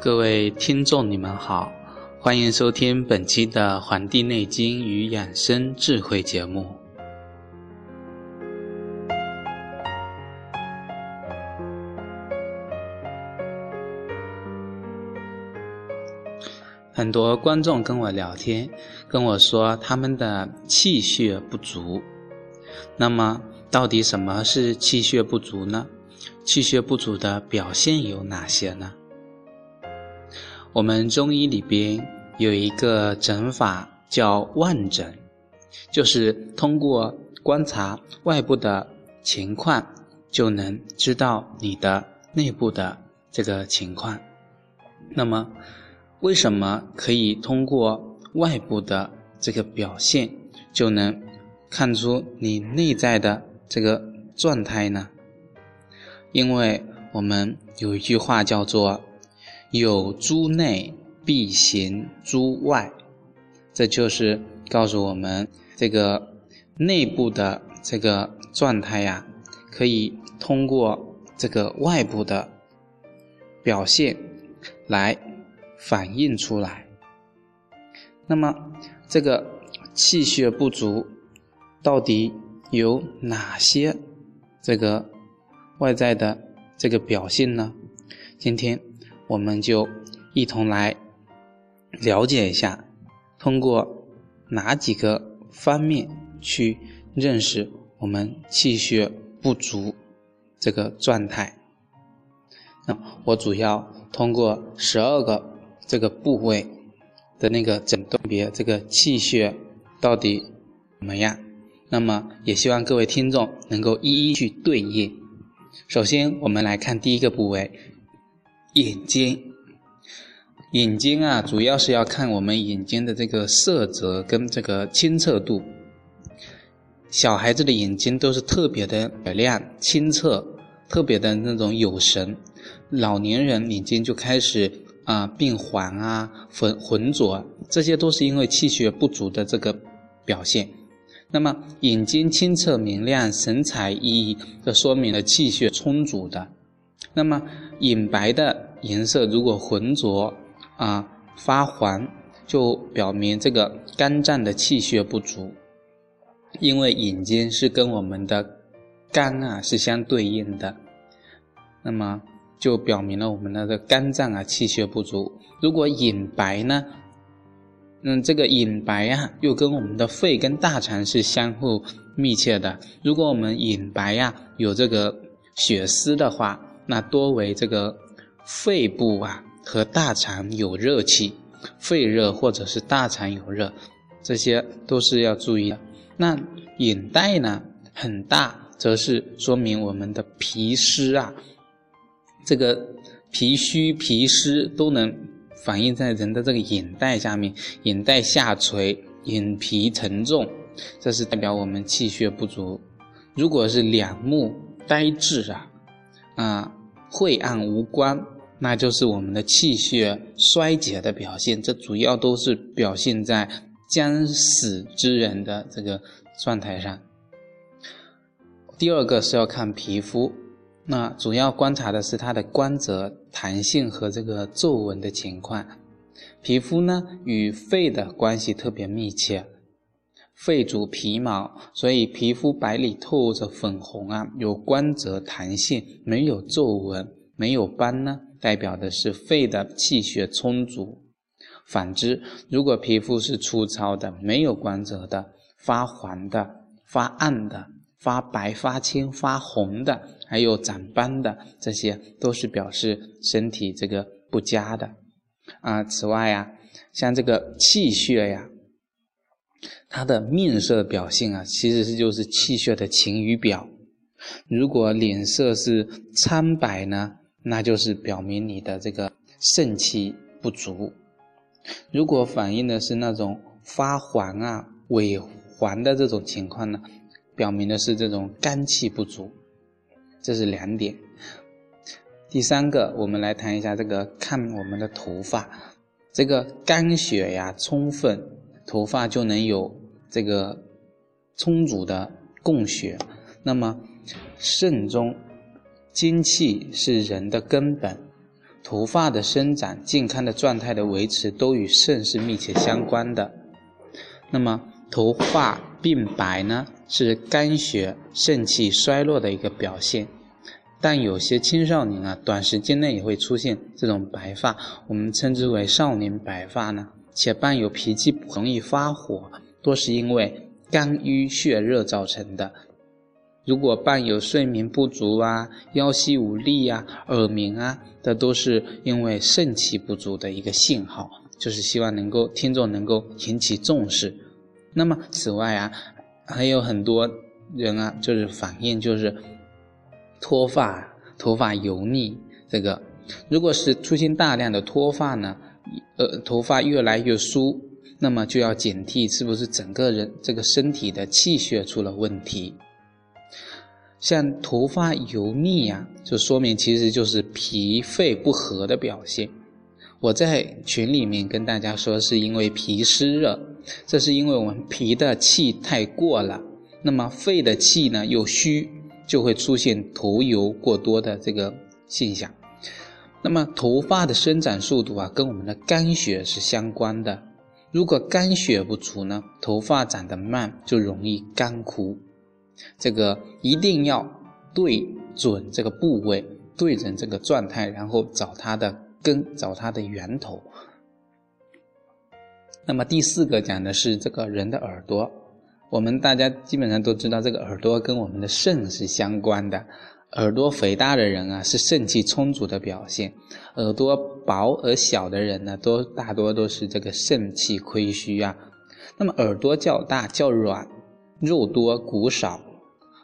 各位听众，你们好，欢迎收听本期的《黄帝内经与养生智慧》节目。很多观众跟我聊天，跟我说他们的气血不足。那么，到底什么是气血不足呢？气血不足的表现有哪些呢？我们中医里边有一个诊法叫望诊，就是通过观察外部的情况，就能知道你的内部的这个情况。那么，为什么可以通过外部的这个表现就能看出你内在的这个状态呢？因为我们有一句话叫做。有诸内必行诸外，这就是告诉我们这个内部的这个状态呀，可以通过这个外部的表现来反映出来。那么，这个气血不足到底有哪些这个外在的这个表现呢？今天。我们就一同来了解一下，通过哪几个方面去认识我们气血不足这个状态。那我主要通过十二个这个部位的那个诊断别这个气血到底怎么样。那么也希望各位听众能够一一去对应。首先，我们来看第一个部位。眼睛，眼睛啊，主要是要看我们眼睛的这个色泽跟这个清澈度。小孩子的眼睛都是特别的明亮、清澈，特别的那种有神。老年人眼睛就开始啊变黄啊、浑浑浊，这些都是因为气血不足的这个表现。那么眼睛清澈明亮、神采奕奕，这说明了气血充足的。那么隐白的颜色如果浑浊啊发黄，就表明这个肝脏的气血不足，因为眼睛是跟我们的肝啊是相对应的，那么就表明了我们的这肝脏啊气血不足。如果隐白呢，嗯，这个隐白啊又跟我们的肺跟大肠是相互密切的。如果我们隐白呀有这个血丝的话。那多为这个肺部啊和大肠有热气，肺热或者是大肠有热，这些都是要注意的。那眼袋呢很大，则是说明我们的脾湿啊，这个脾虚脾湿都能反映在人的这个眼袋下面，眼袋下垂，眼皮沉重，这是代表我们气血不足。如果是两目呆滞啊。啊，晦暗无光，那就是我们的气血衰竭的表现。这主要都是表现在将死之人的这个状态上。第二个是要看皮肤，那主要观察的是它的光泽、弹性和这个皱纹的情况。皮肤呢，与肺的关系特别密切。肺主皮毛，所以皮肤白里透着粉红啊，有光泽弹性，没有皱纹，没有斑呢，代表的是肺的气血充足。反之，如果皮肤是粗糙的、没有光泽的、发黄的、发暗的、发白、发青、发红的，还有长斑的，这些都是表示身体这个不佳的。啊，此外呀，像这个气血呀。它的面色表现啊，其实是就是气血的晴雨表。如果脸色是苍白呢，那就是表明你的这个肾气不足；如果反映的是那种发黄啊、萎黄的这种情况呢，表明的是这种肝气不足。这是两点。第三个，我们来谈一下这个看我们的头发，这个肝血呀充分，头发就能有这个充足的供血。那么肾中精气是人的根本，头发的生长、健康的状态的维持都与肾是密切相关的。那么头发变白呢，是肝血肾气衰落的一个表现。但有些青少年啊，短时间内也会出现这种白发，我们称之为少年白发呢，且伴有脾气容易发火，多是因为肝郁血热造成的。如果伴有睡眠不足啊、腰膝无力啊、耳鸣啊，这都是因为肾气不足的一个信号，就是希望能够听众能够引起重视。那么此外啊，还有很多人啊，就是反映就是脱发、头发油腻。这个如果是出现大量的脱发呢，呃，头发越来越疏，那么就要警惕是不是整个人这个身体的气血出了问题。像头发油腻呀，就说明其实就是脾肺不和的表现。我在群里面跟大家说，是因为脾湿热，这是因为我们脾的气太过了，那么肺的气呢又虚，就会出现头油过多的这个现象。那么头发的生长速度啊，跟我们的肝血是相关的。如果肝血不足呢，头发长得慢，就容易干枯。这个一定要对准这个部位，对准这个状态，然后找它的根，找它的源头。那么第四个讲的是这个人的耳朵，我们大家基本上都知道，这个耳朵跟我们的肾是相关的。耳朵肥大的人啊，是肾气充足的表现；耳朵薄而小的人呢，都大多都是这个肾气亏虚啊。那么耳朵较大较软。肉多骨少，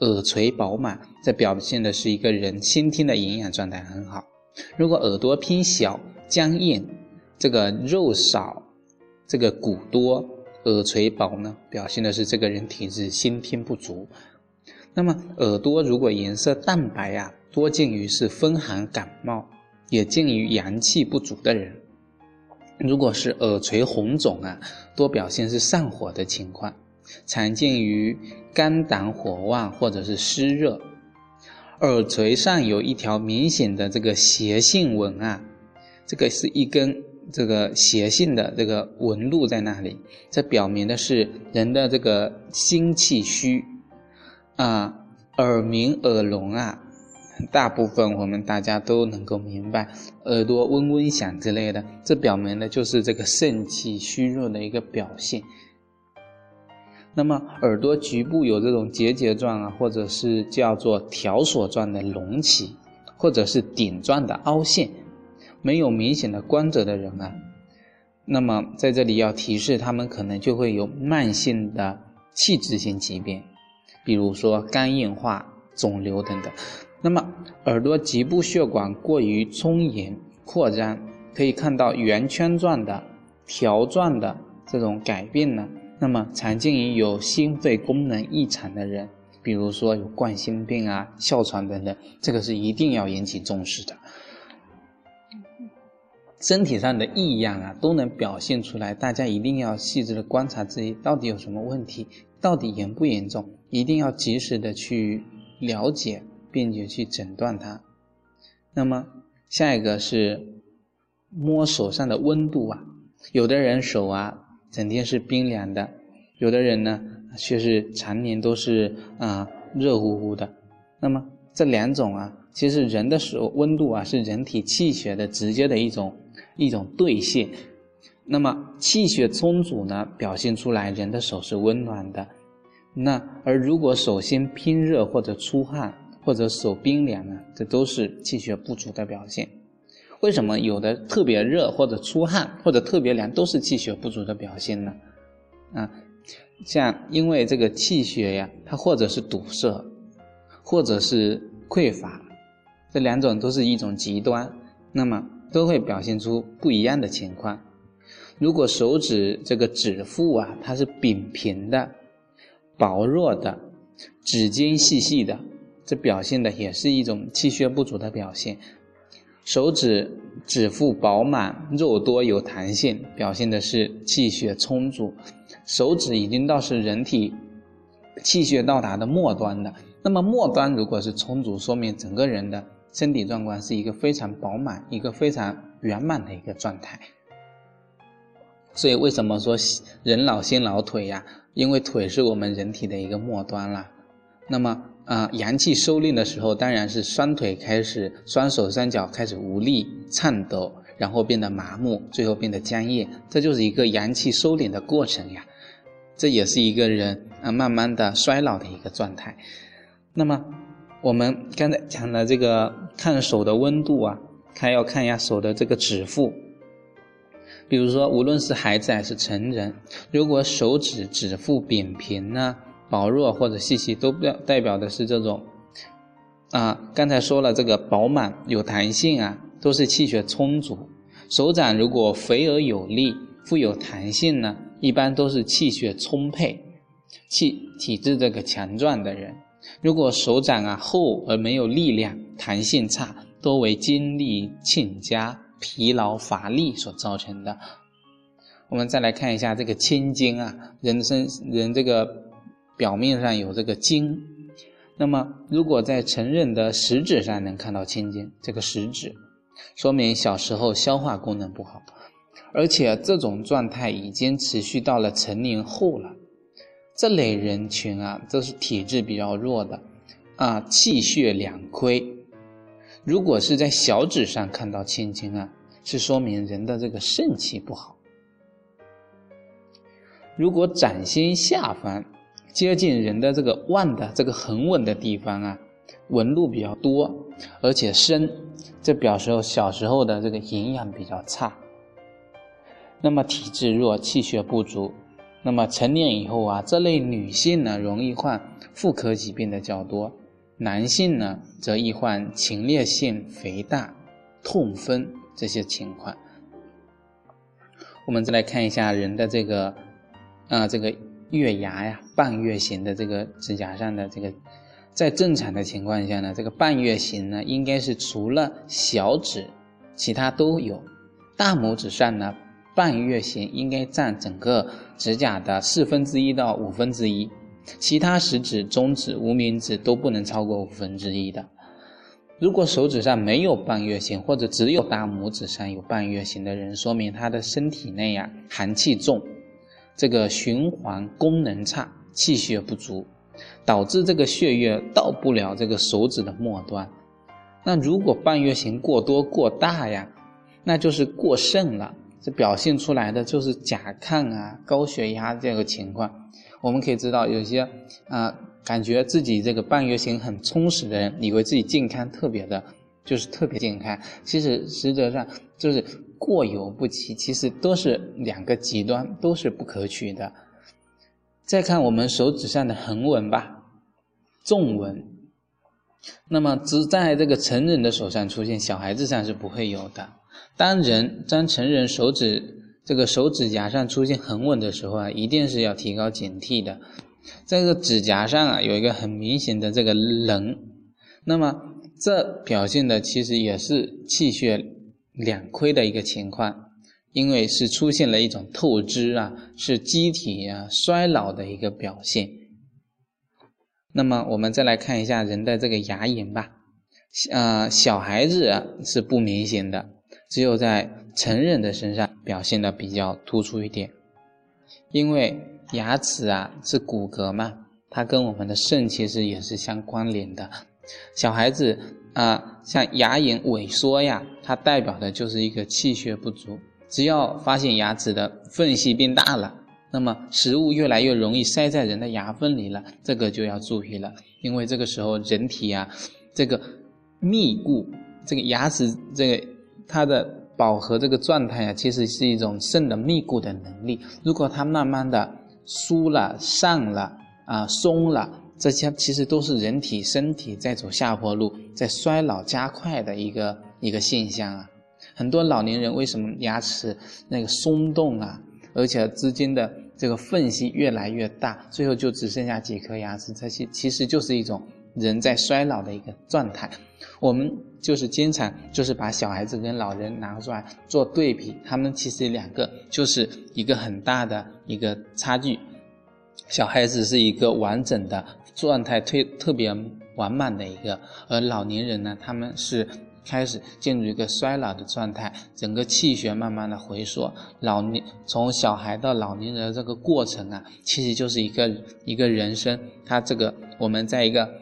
耳垂饱满，这表现的是一个人先天的营养状态很好。如果耳朵偏小、僵硬，这个肉少，这个骨多，耳垂薄呢，表现的是这个人体质先天不足。那么耳朵如果颜色淡白呀，多见于是风寒感冒，也见于阳气不足的人。如果是耳垂红肿啊，多表现是上火的情况。常见于肝胆火旺或者是湿热，耳垂上有一条明显的这个斜性纹啊，这个是一根这个斜性的这个纹路在那里，这表明的是人的这个心气虚啊，耳鸣耳聋啊，大部分我们大家都能够明白，耳朵嗡嗡响之类的，这表明的就是这个肾气虚弱的一个表现。那么耳朵局部有这种结节状啊，或者是叫做条索状的隆起，或者是顶状的凹陷，没有明显的光泽的人啊，那么在这里要提示他们可能就会有慢性的器质性疾病，比如说肝硬化、肿瘤等等。那么耳朵局部血管过于充盈扩张，可以看到圆圈状的、条状的这种改变呢。那么常见于有心肺功能异常的人，比如说有冠心病啊、哮喘等等，这个是一定要引起重视的。身体上的异样啊，都能表现出来，大家一定要细致的观察自己到底有什么问题，到底严不严重，一定要及时的去了解，并且去诊断它。那么下一个是摸手上的温度啊，有的人手啊。整天是冰凉的，有的人呢却是常年都是啊热乎乎的。那么这两种啊，其实人的手温度啊是人体气血的直接的一种一种兑现。那么气血充足呢，表现出来人的手是温暖的。那而如果手心偏热或者出汗或者手冰凉呢，这都是气血不足的表现。为什么有的特别热或者出汗或者特别凉都是气血不足的表现呢？啊，像因为这个气血呀，它或者是堵塞，或者是匮乏，这两种都是一种极端，那么都会表现出不一样的情况。如果手指这个指腹啊，它是扁平的，薄弱的，指尖细细的，这表现的也是一种气血不足的表现。手指指腹饱满，肉多有弹性，表现的是气血充足。手指已经到是人体气血到达的末端的，那么末端如果是充足，说明整个人的身体状况是一个非常饱满、一个非常圆满的一个状态。所以为什么说人老先老腿呀？因为腿是我们人体的一个末端了。那么啊，阳气收敛的时候，当然是双腿开始、双手双脚开始无力、颤抖，然后变得麻木，最后变得僵硬。这就是一个阳气收敛的过程呀。这也是一个人啊慢慢的衰老的一个状态。那么我们刚才讲的这个看手的温度啊，看要看一下手的这个指腹。比如说，无论是孩子还是成人，如果手指指腹扁平呢、薄弱或者细细，都表代表的是这种啊。刚才说了，这个饱满有弹性啊，都是气血充足。手掌如果肥而有力、富有弹性呢，一般都是气血充沛、气体质这个强壮的人。如果手掌啊厚而没有力量、弹性差，多为精力欠佳。疲劳乏力所造成的。我们再来看一下这个青筋啊，人身人这个表面上有这个筋，那么如果在成人的食指上能看到青筋，这个食指说明小时候消化功能不好，而且这种状态已经持续到了成年后了。这类人群啊，都是体质比较弱的啊，气血两亏。如果是在小指上看到青筋啊，是说明人的这个肾气不好。如果掌心下方接近人的这个腕的这个横纹的地方啊，纹路比较多而且深，这表示小时候的这个营养比较差。那么体质弱，气血不足，那么成年以后啊，这类女性呢，容易患妇科疾病的较多。男性呢，则易患前列腺肥大、痛风这些情况。我们再来看一下人的这个，啊，这个月牙呀，半月形的这个指甲上的这个，在正常的情况下呢，这个半月形呢，应该是除了小指，其他都有。大拇指上呢，半月形应该占整个指甲的四分之一到五分之一。其他食指、中指、无名指都不能超过五分之一的。如果手指上没有半月形，或者只有大拇指上有半月形的人，说明他的身体内呀寒气重，这个循环功能差，气血不足，导致这个血液到不了这个手指的末端。那如果半月形过多过大呀，那就是过盛了，这表现出来的就是甲亢啊、高血压这个情况。我们可以知道，有些啊，感觉自己这个半月形很充实的人，以为自己健康特别的，就是特别健康。其实实则上就是过犹不及，其实都是两个极端，都是不可取的。再看我们手指上的横纹吧，纵纹，那么只在这个成人的手上出现，小孩子上是不会有的。当人当成人手指。这个手指甲上出现横纹的时候啊，一定是要提高警惕的。这个指甲上啊，有一个很明显的这个棱，那么这表现的其实也是气血两亏的一个情况，因为是出现了一种透支啊，是机体啊衰老的一个表现。那么我们再来看一下人的这个牙龈吧，啊，小孩子啊是不明显的，只有在。成人的身上表现的比较突出一点，因为牙齿啊是骨骼嘛，它跟我们的肾其实也是相关联的。小孩子啊，像牙龈萎缩呀，它代表的就是一个气血不足。只要发现牙齿的缝隙变大了，那么食物越来越容易塞在人的牙缝里了，这个就要注意了，因为这个时候人体啊，这个密固，这个牙齿这个它的。饱和这个状态啊，其实是一种肾的密固的能力。如果它慢慢的疏了、散了啊、松了，这些其实都是人体身体在走下坡路，在衰老加快的一个一个现象啊。很多老年人为什么牙齿那个松动啊，而且之间的这个缝隙越来越大，最后就只剩下几颗牙齿，这些其实就是一种人在衰老的一个状态。我们就是经常就是把小孩子跟老人拿出来做对比，他们其实两个就是一个很大的一个差距。小孩子是一个完整的状态，特特别完满的一个，而老年人呢，他们是。开始进入一个衰老的状态，整个气血慢慢的回缩。老年从小孩到老年人的这个过程啊，其实就是一个一个人生。他这个我们在一个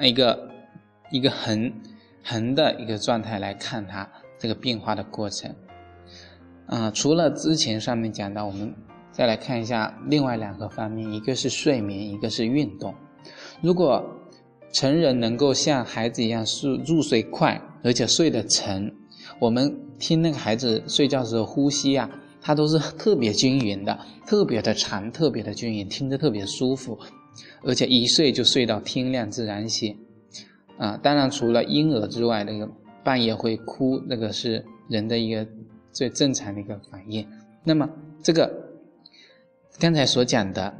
一个一个横横的一个状态来看它这个变化的过程。啊，除了之前上面讲到，我们再来看一下另外两个方面，一个是睡眠，一个是运动。如果成人能够像孩子一样入入睡快。而且睡得沉，我们听那个孩子睡觉时候呼吸啊，它都是特别均匀的，特别的长，特别的均匀，听着特别舒服。而且一睡就睡到天亮自然醒，啊，当然除了婴儿之外，那个半夜会哭，那个是人的一个最正常的一个反应。那么这个刚才所讲的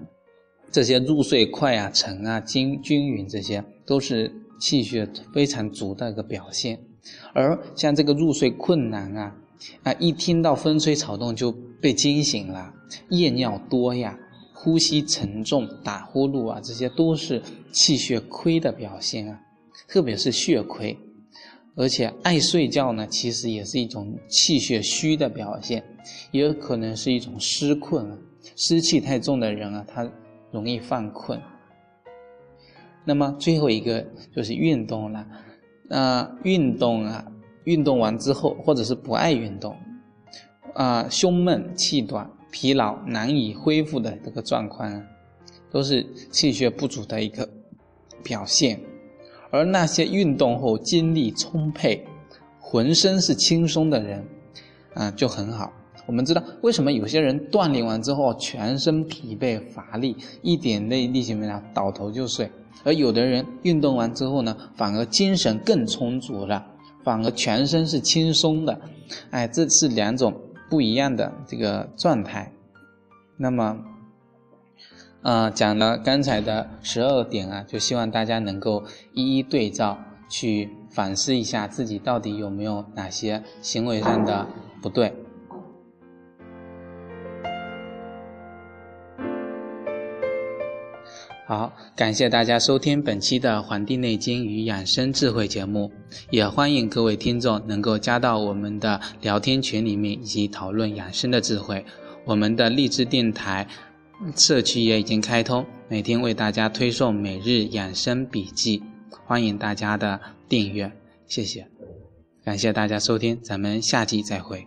这些入睡快啊、沉啊、均均匀，这些都是气血非常足的一个表现。而像这个入睡困难啊，啊，一听到风吹草动就被惊醒了，夜尿多呀，呼吸沉重、打呼噜啊，这些都是气血亏的表现啊，特别是血亏。而且爱睡觉呢，其实也是一种气血虚的表现，也有可能是一种湿困啊，湿气太重的人啊，他容易犯困。那么最后一个就是运动了。那运动啊，运动完之后，或者是不爱运动，啊，胸闷气短、疲劳难以恢复的这个状况，都是气血不足的一个表现。而那些运动后精力充沛、浑身是轻松的人，啊，就很好。我们知道为什么有些人锻炼完之后全身疲惫乏力，一点力力气没有，倒头就睡。而有的人运动完之后呢，反而精神更充足了，反而全身是轻松的，哎，这是两种不一样的这个状态。那么，啊，讲了刚才的十二点啊，就希望大家能够一一对照，去反思一下自己到底有没有哪些行为上的不对。好，感谢大家收听本期的《黄帝内经与养生智慧》节目，也欢迎各位听众能够加到我们的聊天群里面，以及讨论养生的智慧。我们的励志电台社区也已经开通，每天为大家推送每日养生笔记，欢迎大家的订阅，谢谢，感谢大家收听，咱们下期再会。